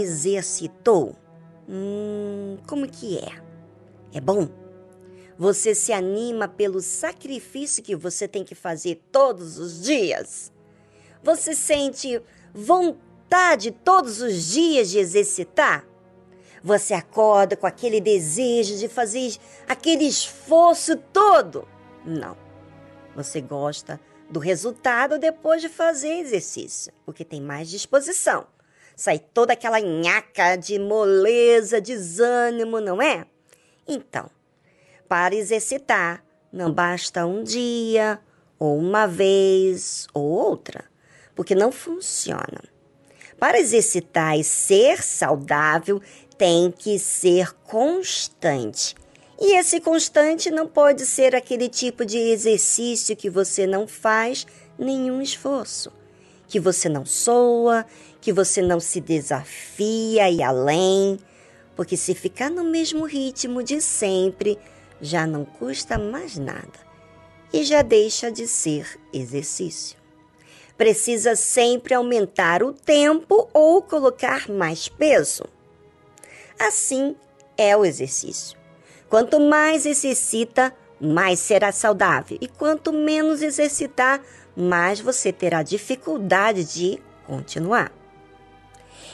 exercitou? Hum, como que é? É bom? Você se anima pelo sacrifício que você tem que fazer todos os dias? Você sente vontade todos os dias de exercitar? Você acorda com aquele desejo de fazer aquele esforço todo? Não. Você gosta do resultado depois de fazer exercício, porque tem mais disposição. Sai toda aquela nhaca de moleza, desânimo, não é? Então, para exercitar, não basta um dia, ou uma vez, ou outra, porque não funciona. Para exercitar e ser saudável, tem que ser constante. E esse constante não pode ser aquele tipo de exercício que você não faz nenhum esforço, que você não soa, que você não se desafia e além, porque se ficar no mesmo ritmo de sempre, já não custa mais nada e já deixa de ser exercício. Precisa sempre aumentar o tempo ou colocar mais peso. Assim é o exercício. Quanto mais exercita, mais será saudável. E quanto menos exercitar, mais você terá dificuldade de continuar.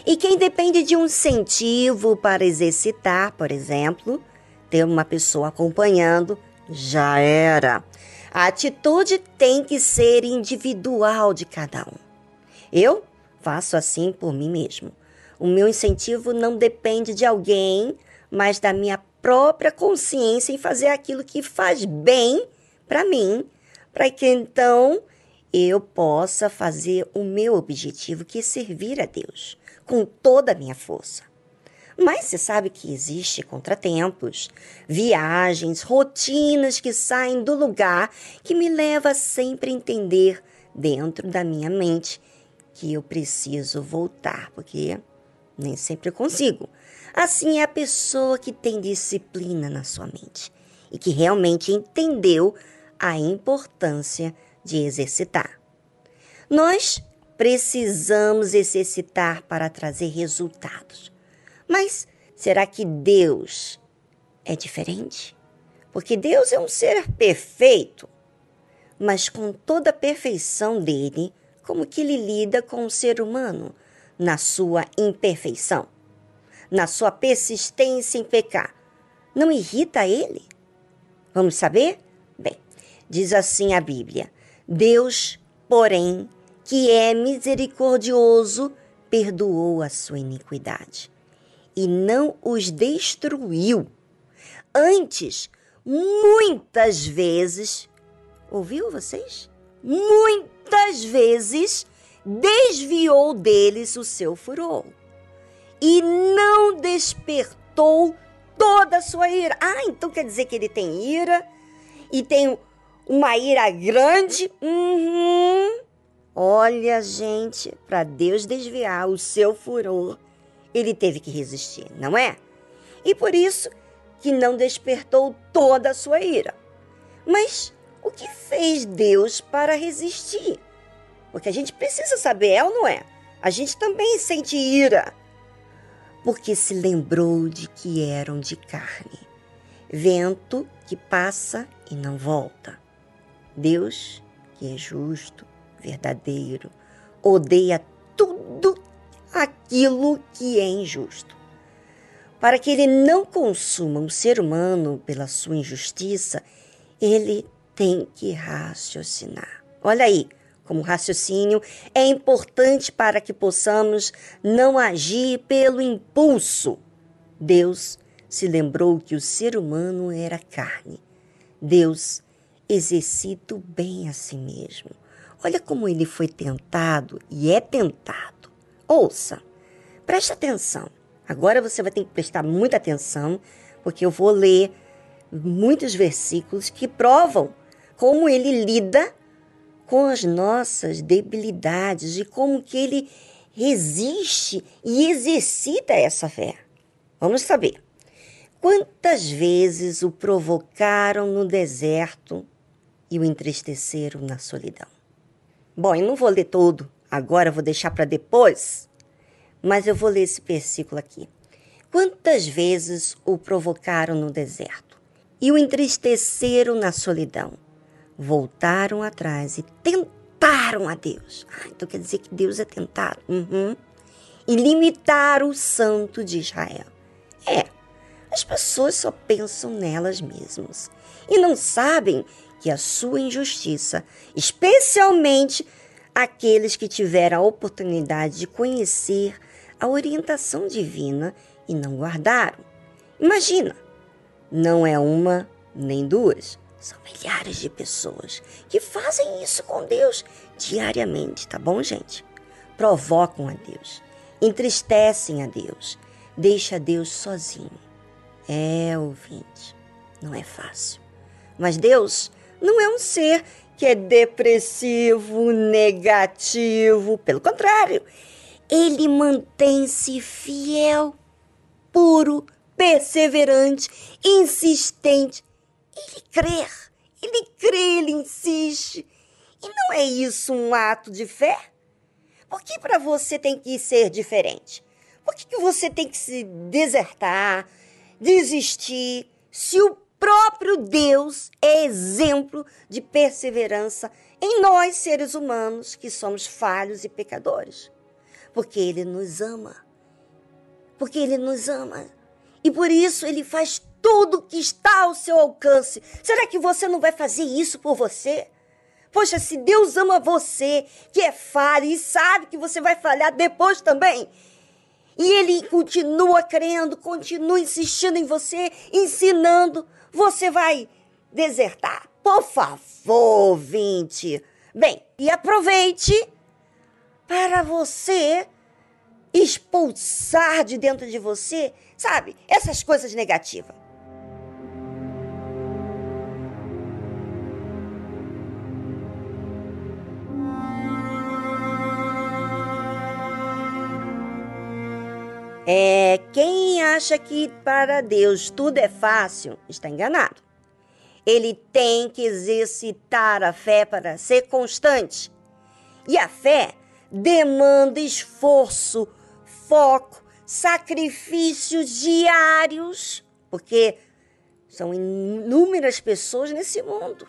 E quem depende de um incentivo para exercitar, por exemplo, ter uma pessoa acompanhando, já era. A atitude tem que ser individual de cada um. Eu faço assim por mim mesmo. O meu incentivo não depende de alguém, mas da minha própria consciência em fazer aquilo que faz bem para mim, para que então eu possa fazer o meu objetivo, que é servir a Deus, com toda a minha força. Mas você sabe que existe contratempos, viagens, rotinas que saem do lugar que me leva sempre a entender dentro da minha mente que eu preciso voltar, porque nem sempre consigo. Assim é a pessoa que tem disciplina na sua mente e que realmente entendeu a importância de exercitar. Nós precisamos exercitar para trazer resultados. Mas será que Deus é diferente? Porque Deus é um ser perfeito, mas com toda a perfeição dele, como que ele lida com o ser humano na sua imperfeição? na sua persistência em pecar, não irrita ele? Vamos saber? Bem, diz assim a Bíblia: Deus, porém, que é misericordioso, perdoou a sua iniquidade e não os destruiu. Antes, muitas vezes, ouviu vocês? Muitas vezes desviou deles o seu furor e não despertou toda a sua ira. Ah, então quer dizer que ele tem ira e tem uma ira grande? Uhum. Olha, gente, para Deus desviar o seu furor, ele teve que resistir, não é? E por isso que não despertou toda a sua ira. Mas o que fez Deus para resistir? Porque a gente precisa saber, é ou não é? A gente também sente ira porque se lembrou de que eram de carne, vento que passa e não volta. Deus, que é justo, verdadeiro, odeia tudo aquilo que é injusto. Para que ele não consuma um ser humano pela sua injustiça, ele tem que raciocinar. Olha aí, como raciocínio é importante para que possamos não agir pelo impulso. Deus se lembrou que o ser humano era carne. Deus exercita o bem a si mesmo. Olha como ele foi tentado e é tentado. Ouça, preste atenção. Agora você vai ter que prestar muita atenção, porque eu vou ler muitos versículos que provam como ele lida com as nossas debilidades e como que ele resiste e exercita essa fé. Vamos saber. Quantas vezes o provocaram no deserto e o entristeceram na solidão? Bom, eu não vou ler todo, agora vou deixar para depois. Mas eu vou ler esse versículo aqui. Quantas vezes o provocaram no deserto e o entristeceram na solidão? Voltaram atrás e tentaram a Deus. Ah, então quer dizer que Deus é tentado. Uhum. E limitaram o santo de Israel. É, as pessoas só pensam nelas mesmas e não sabem que a sua injustiça, especialmente aqueles que tiveram a oportunidade de conhecer a orientação divina e não guardaram. Imagina, não é uma nem duas, são milhares de pessoas que fazem isso com Deus diariamente, tá bom, gente? Provocam a Deus, entristecem a Deus, deixa Deus sozinho. É, ouvinte, não é fácil. Mas Deus não é um ser que é depressivo, negativo. Pelo contrário, ele mantém-se fiel puro, perseverante, insistente. Ele crê, ele crê, ele insiste. E não é isso um ato de fé? Por que para você tem que ser diferente? Por que, que você tem que se desertar, desistir, se o próprio Deus é exemplo de perseverança em nós, seres humanos, que somos falhos e pecadores? Porque Ele nos ama porque Ele nos ama. E por isso Ele faz tudo que está ao seu alcance. Será que você não vai fazer isso por você? Poxa, se Deus ama você, que é falho e sabe que você vai falhar depois também, e Ele continua crendo, continua insistindo em você, ensinando, você vai desertar. Por favor, vinte. Bem, e aproveite para você expulsar de dentro de você, sabe, essas coisas negativas. É, quem acha que para Deus tudo é fácil, está enganado. Ele tem que exercitar a fé para ser constante. E a fé demanda esforço, foco, sacrifícios diários, porque são inúmeras pessoas nesse mundo.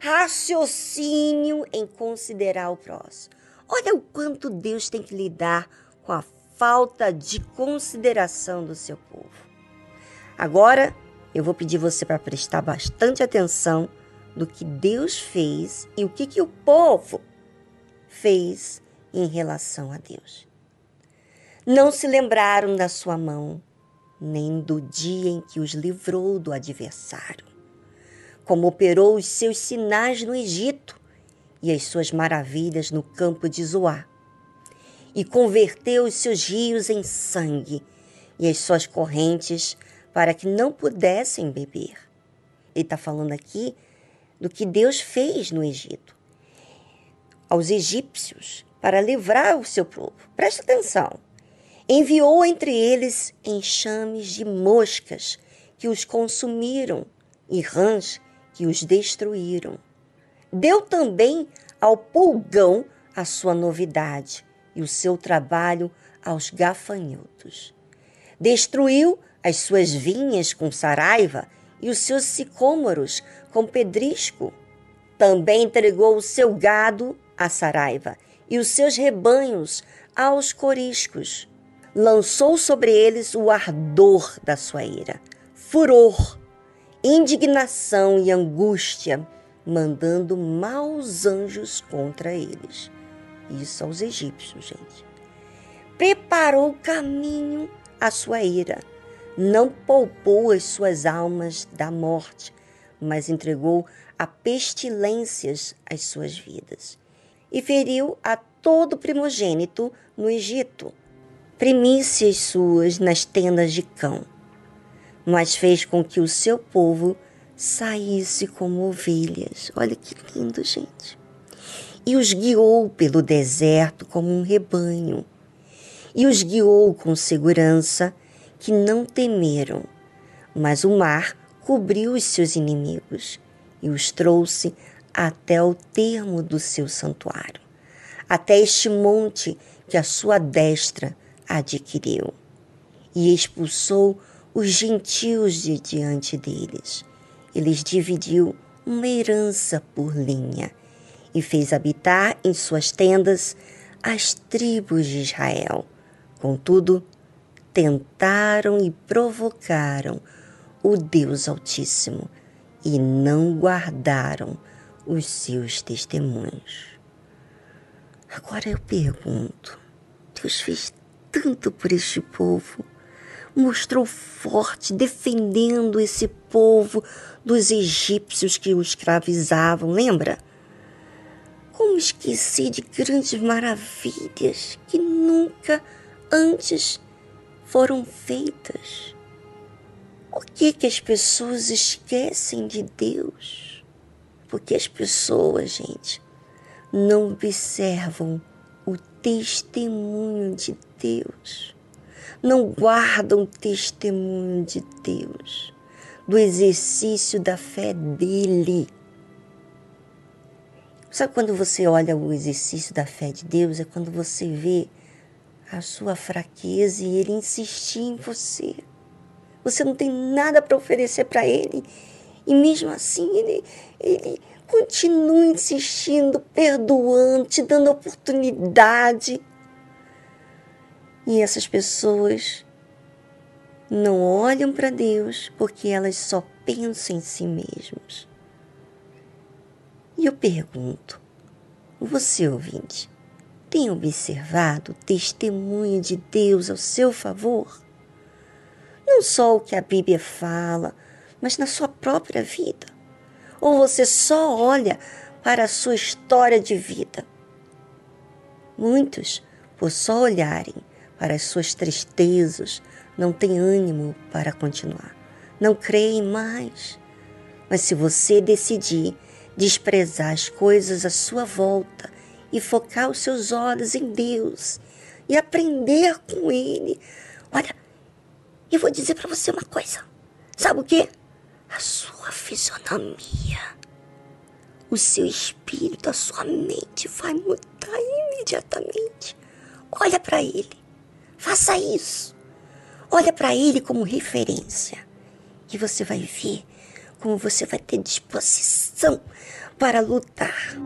Raciocínio em considerar o próximo. Olha o quanto Deus tem que lidar com a falta de consideração do seu povo. Agora, eu vou pedir você para prestar bastante atenção do que Deus fez e o que, que o povo fez em relação a Deus não se lembraram da sua mão, nem do dia em que os livrou do adversário, como operou os seus sinais no Egito e as suas maravilhas no campo de Zoá, e converteu os seus rios em sangue e as suas correntes para que não pudessem beber. Ele está falando aqui do que Deus fez no Egito aos egípcios para livrar o seu povo. Presta atenção. Enviou entre eles enxames de moscas que os consumiram e rãs que os destruíram. Deu também ao pulgão a sua novidade e o seu trabalho aos gafanhotos. Destruiu as suas vinhas com saraiva e os seus sicômoros com pedrisco. Também entregou o seu gado à saraiva e os seus rebanhos aos coriscos lançou sobre eles o ardor da sua ira, furor, indignação e angústia, mandando maus anjos contra eles. Isso aos egípcios, gente. Preparou o caminho à sua ira, não poupou as suas almas da morte, mas entregou a pestilências as suas vidas. E feriu a todo primogênito no Egito, primícias suas nas tendas de cão, mas fez com que o seu povo saísse como ovelhas. Olha que lindo, gente. E os guiou pelo deserto como um rebanho, e os guiou com segurança, que não temeram. Mas o mar cobriu os seus inimigos e os trouxe até o termo do seu santuário, até este monte que a sua destra adquiriu e expulsou os gentios de diante deles. Eles dividiu uma herança por linha e fez habitar em suas tendas as tribos de Israel. Contudo, tentaram e provocaram o Deus Altíssimo e não guardaram os seus testemunhos. Agora eu pergunto: Deus fez tanto por este povo, mostrou forte, defendendo esse povo dos egípcios que o escravizavam, lembra? Como esquecer de grandes maravilhas que nunca antes foram feitas? Por que, que as pessoas esquecem de Deus? Porque as pessoas, gente, não observam o testemunho de Deus, não guardam o testemunho de Deus, do exercício da fé dele. Sabe quando você olha o exercício da fé de Deus? É quando você vê a sua fraqueza e ele insistir em você. Você não tem nada para oferecer para ele. E mesmo assim, ele, ele continua insistindo, perdoando, te dando oportunidade. E essas pessoas não olham para Deus porque elas só pensam em si mesmas. E eu pergunto, você ouvinte, tem observado o testemunho de Deus ao seu favor? Não só o que a Bíblia fala, mas na sua própria vida. Ou você só olha para a sua história de vida? Muitos, por só olharem para as suas tristezas, não têm ânimo para continuar, não creem mais. Mas se você decidir desprezar as coisas à sua volta e focar os seus olhos em Deus e aprender com Ele. Olha, eu vou dizer para você uma coisa. Sabe o que? A sua fisionomia, o seu espírito, a sua mente vai mudar imediatamente. Olha para Ele. Faça isso. Olha para Ele como referência. E você vai ver como você vai ter disposição para lutar.